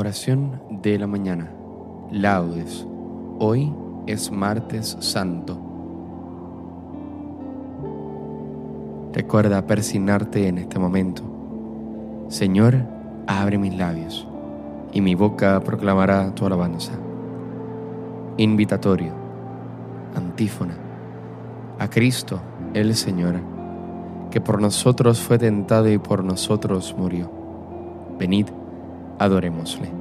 Oración de la mañana. Laudes. Hoy es martes santo. Recuerda persignarte en este momento. Señor, abre mis labios, y mi boca proclamará tu alabanza. Invitatorio. Antífona. A Cristo, el Señor, que por nosotros fue tentado y por nosotros murió. Venid adorémosle.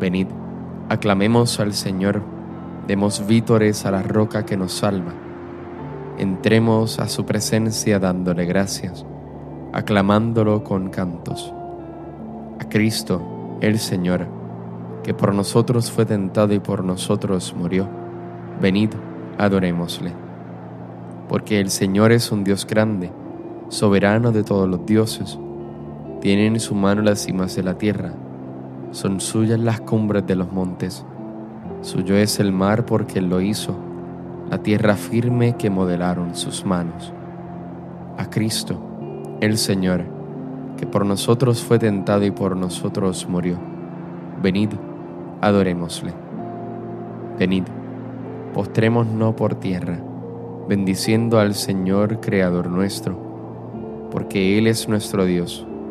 Venid, aclamemos al Señor, demos vítores a la roca que nos salva. Entremos a su presencia dándole gracias, aclamándolo con cantos. A Cristo, el Señor, que por nosotros fue tentado y por nosotros murió. Venid, adorémosle. Porque el Señor es un Dios grande, soberano de todos los dioses tiene en su mano las cimas de la tierra, son suyas las cumbres de los montes. Suyo es el mar porque Él lo hizo, la tierra firme que modelaron sus manos. A Cristo, el Señor, que por nosotros fue tentado y por nosotros murió. Venid, adorémosle. Venid, postrémonos por tierra, bendiciendo al Señor Creador nuestro, porque Él es nuestro Dios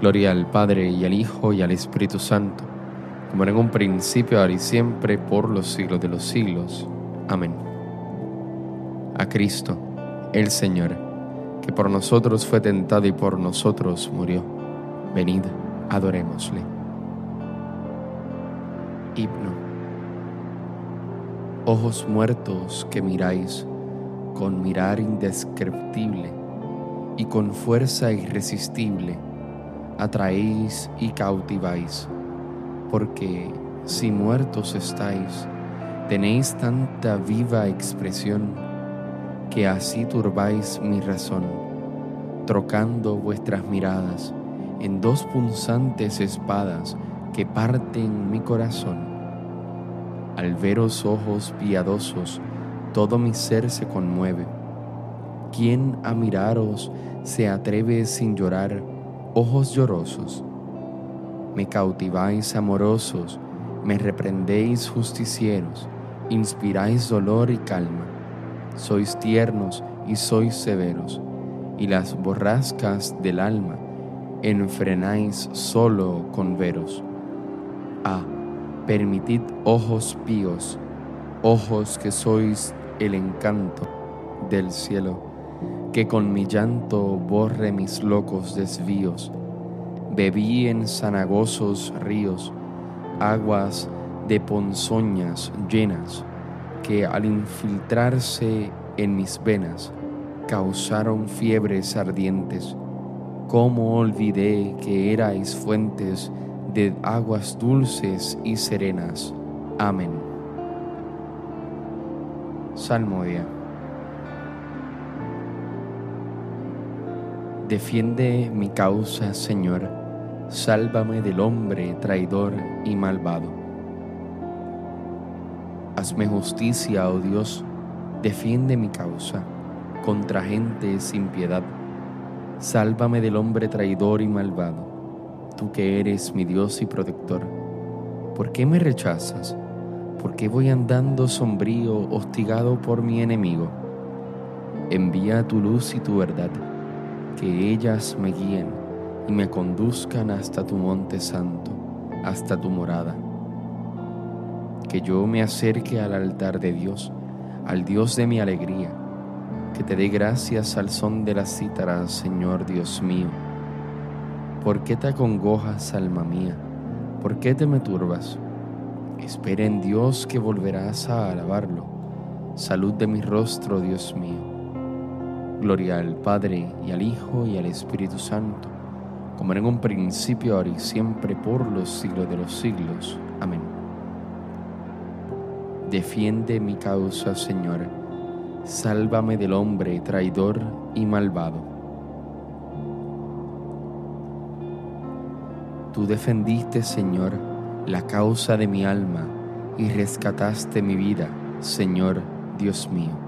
Gloria al Padre y al Hijo y al Espíritu Santo, como era en un principio, ahora y siempre, por los siglos de los siglos. Amén. A Cristo, el Señor, que por nosotros fue tentado y por nosotros murió. Venid, adorémosle. Himno. Ojos muertos que miráis con mirar indescriptible y con fuerza irresistible atraéis y cautiváis, porque si muertos estáis, tenéis tanta viva expresión que así turbáis mi razón, trocando vuestras miradas en dos punzantes espadas que parten mi corazón. Al veros ojos piadosos, todo mi ser se conmueve. ¿Quién a miraros se atreve sin llorar? Ojos llorosos. Me cautiváis amorosos, me reprendéis justicieros, inspiráis dolor y calma. Sois tiernos y sois severos, y las borrascas del alma enfrenáis solo con veros. Ah, permitid ojos píos, ojos que sois el encanto del cielo que con mi llanto borre mis locos desvíos. Bebí en sanagosos ríos aguas de ponzoñas llenas que al infiltrarse en mis venas causaron fiebres ardientes. ¿Cómo olvidé que erais fuentes de aguas dulces y serenas? Amén. Salmodia. Defiende mi causa, Señor, sálvame del hombre traidor y malvado. Hazme justicia, oh Dios, defiende mi causa contra gente sin piedad. Sálvame del hombre traidor y malvado, tú que eres mi Dios y protector. ¿Por qué me rechazas? ¿Por qué voy andando sombrío, hostigado por mi enemigo? Envía tu luz y tu verdad que ellas me guíen y me conduzcan hasta tu monte santo. hasta tu morada. Que yo me acerque al altar de Dios, al Dios de mi alegría, que te dé gracias al son de las cítaras, Señor Dios mío. ¿Por qué te acongojas, alma mía? ¿Por qué te me turbas? Espera en Dios que volverás a alabarlo. Salud de mi rostro, Dios mío. Gloria al Padre y al Hijo y al Espíritu Santo, como en un principio, ahora y siempre, por los siglos de los siglos. Amén. Defiende mi causa, Señor. Sálvame del hombre traidor y malvado. Tú defendiste, Señor, la causa de mi alma y rescataste mi vida, Señor Dios mío.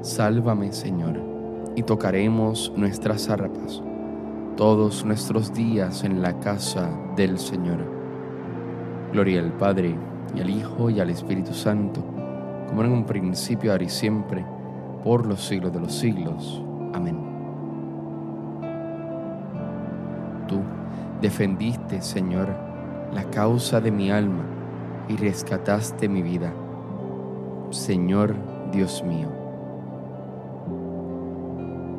Sálvame, Señor, y tocaremos nuestras arpas todos nuestros días en la casa del Señor. Gloria al Padre, y al Hijo, y al Espíritu Santo, como en un principio, ahora y siempre, por los siglos de los siglos. Amén. Tú, Defendiste, Señor, la causa de mi alma y rescataste mi vida. Señor Dios mío,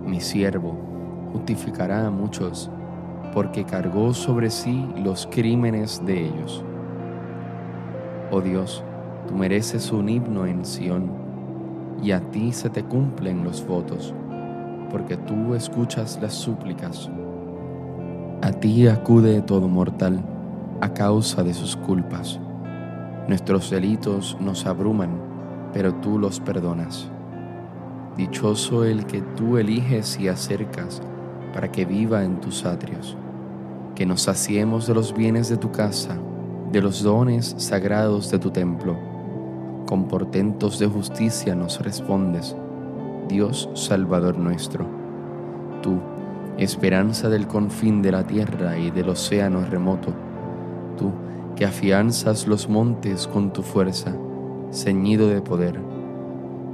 mi siervo justificará a muchos porque cargó sobre sí los crímenes de ellos. Oh Dios, tú mereces un himno en Sión y a ti se te cumplen los votos, porque tú escuchas las súplicas a ti acude todo mortal a causa de sus culpas. Nuestros delitos nos abruman, pero tú los perdonas. Dichoso el que tú eliges y acercas para que viva en tus atrios. Que nos saciemos de los bienes de tu casa, de los dones sagrados de tu templo. Con portentos de justicia nos respondes, Dios Salvador nuestro. Tú, esperanza del confín de la tierra y del océano remoto, tú que afianzas los montes con tu fuerza, ceñido de poder,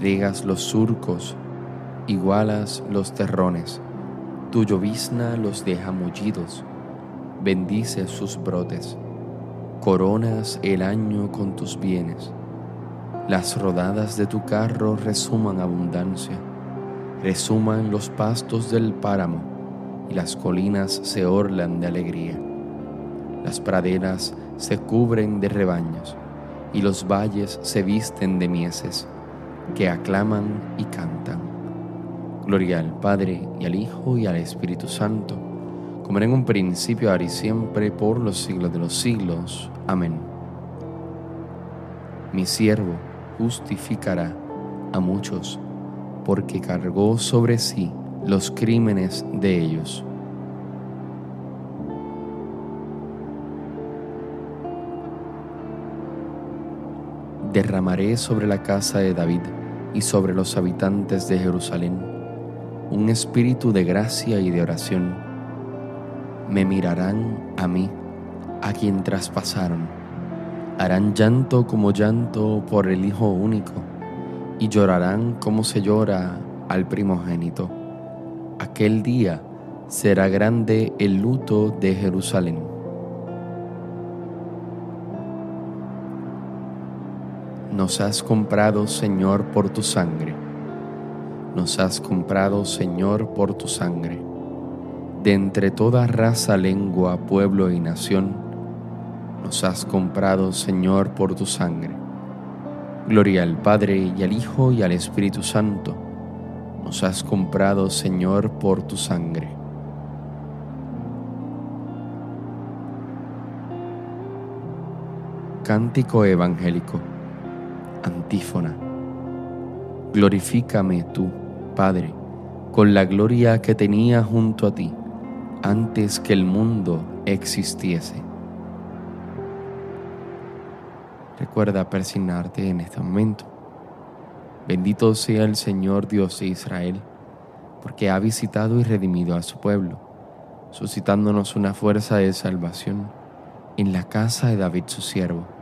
riegas los surcos, igualas los terrones. Tu llovizna los deja mullidos, bendices sus brotes. Coronas el año con tus bienes. Las rodadas de tu carro resuman abundancia resuman los pastos del páramo y las colinas se orlan de alegría. Las praderas se cubren de rebaños y los valles se visten de mieses que aclaman y cantan. Gloria al Padre y al Hijo y al Espíritu Santo como era en un principio, ahora y siempre, por los siglos de los siglos. Amén. Mi siervo justificará a muchos, porque cargó sobre sí los crímenes de ellos. Derramaré sobre la casa de David y sobre los habitantes de Jerusalén un espíritu de gracia y de oración. Me mirarán a mí, a quien traspasaron. Harán llanto como llanto por el Hijo único, y llorarán como se llora al primogénito. Aquel día será grande el luto de Jerusalén Nos has comprado, Señor, por tu sangre. Nos has comprado, Señor, por tu sangre. De entre toda raza, lengua, pueblo y nación, nos has comprado, Señor, por tu sangre. Gloria al Padre y al Hijo y al Espíritu Santo. Nos has comprado, Señor, por tu sangre. Cántico Evangélico Antífona. Glorifícame tú, Padre, con la gloria que tenía junto a ti antes que el mundo existiese. Recuerda persignarte en este momento. Bendito sea el Señor Dios de Israel, porque ha visitado y redimido a su pueblo, suscitándonos una fuerza de salvación en la casa de David su siervo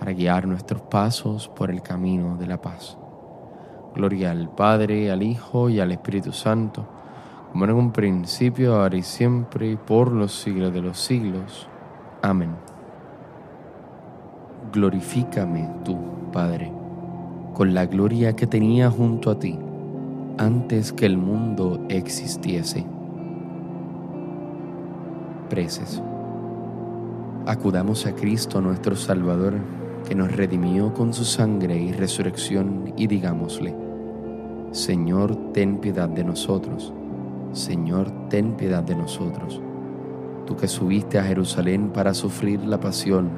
para guiar nuestros pasos por el camino de la paz. Gloria al Padre, al Hijo y al Espíritu Santo, como en un principio, ahora y siempre, por los siglos de los siglos. Amén. Glorifícame tú, Padre, con la gloria que tenía junto a ti antes que el mundo existiese. Preces. Acudamos a Cristo nuestro Salvador que nos redimió con su sangre y resurrección, y digámosle, Señor, ten piedad de nosotros, Señor, ten piedad de nosotros. Tú que subiste a Jerusalén para sufrir la pasión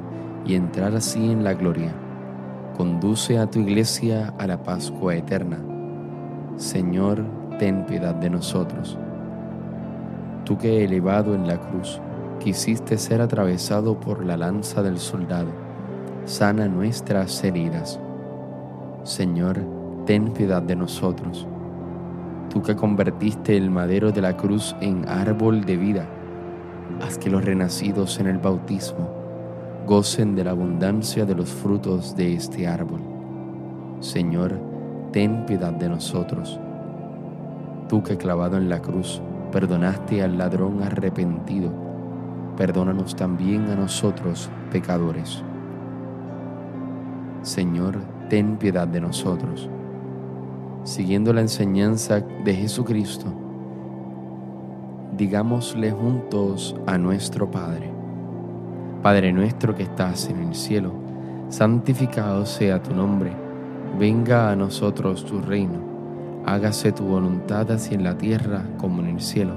y entrar así en la gloria, conduce a tu iglesia a la Pascua eterna. Señor, ten piedad de nosotros. Tú que elevado en la cruz, quisiste ser atravesado por la lanza del soldado, sana nuestras heridas. Señor, ten piedad de nosotros. Tú que convertiste el madero de la cruz en árbol de vida, haz que los renacidos en el bautismo gocen de la abundancia de los frutos de este árbol. Señor, ten piedad de nosotros. Tú que clavado en la cruz perdonaste al ladrón arrepentido, perdónanos también a nosotros pecadores. Señor, ten piedad de nosotros. Siguiendo la enseñanza de Jesucristo, digámosle juntos a nuestro Padre. Padre nuestro que estás en el cielo, santificado sea tu nombre, venga a nosotros tu reino, hágase tu voluntad así en la tierra como en el cielo.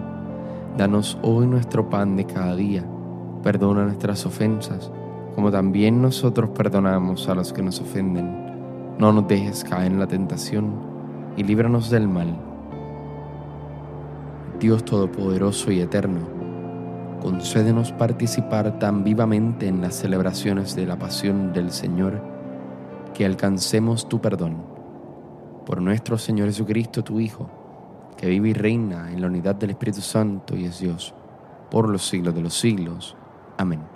Danos hoy nuestro pan de cada día, perdona nuestras ofensas como también nosotros perdonamos a los que nos ofenden. No nos dejes caer en la tentación y líbranos del mal. Dios Todopoderoso y Eterno, concédenos participar tan vivamente en las celebraciones de la pasión del Señor, que alcancemos tu perdón. Por nuestro Señor Jesucristo, tu Hijo, que vive y reina en la unidad del Espíritu Santo y es Dios, por los siglos de los siglos. Amén.